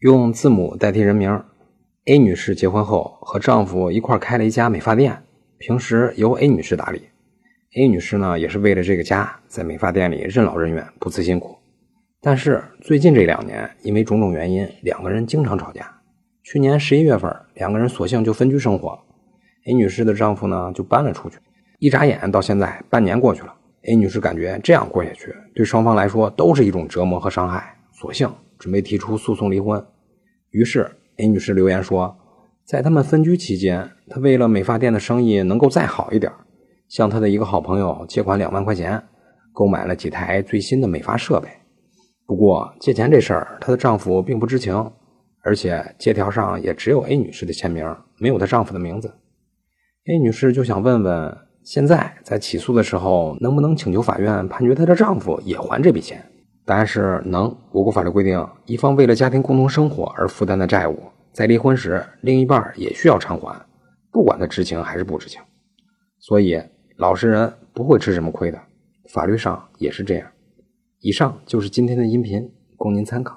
用字母代替人名。A 女士结婚后和丈夫一块开了一家美发店，平时由 A 女士打理。A 女士呢，也是为了这个家，在美发店里任劳任怨，不辞辛苦。但是最近这两年，因为种种原因，两个人经常吵架。去年十一月份，两个人索性就分居生活。A 女士的丈夫呢，就搬了出去。一眨眼到现在，半年过去了。A 女士感觉这样过下去，对双方来说都是一种折磨和伤害，索性准备提出诉讼离婚。于是 A 女士留言说，在他们分居期间，她为了美发店的生意能够再好一点，向她的一个好朋友借款两万块钱，购买了几台最新的美发设备。不过借钱这事儿，她的丈夫并不知情。而且借条上也只有 A 女士的签名，没有她丈夫的名字。A 女士就想问问，现在在起诉的时候，能不能请求法院判决她的丈夫也还这笔钱？答案是能。我国法律规定，一方为了家庭共同生活而负担的债务，在离婚时，另一半也需要偿还，不管他知情还是不知情。所以，老实人不会吃什么亏的，法律上也是这样。以上就是今天的音频，供您参考。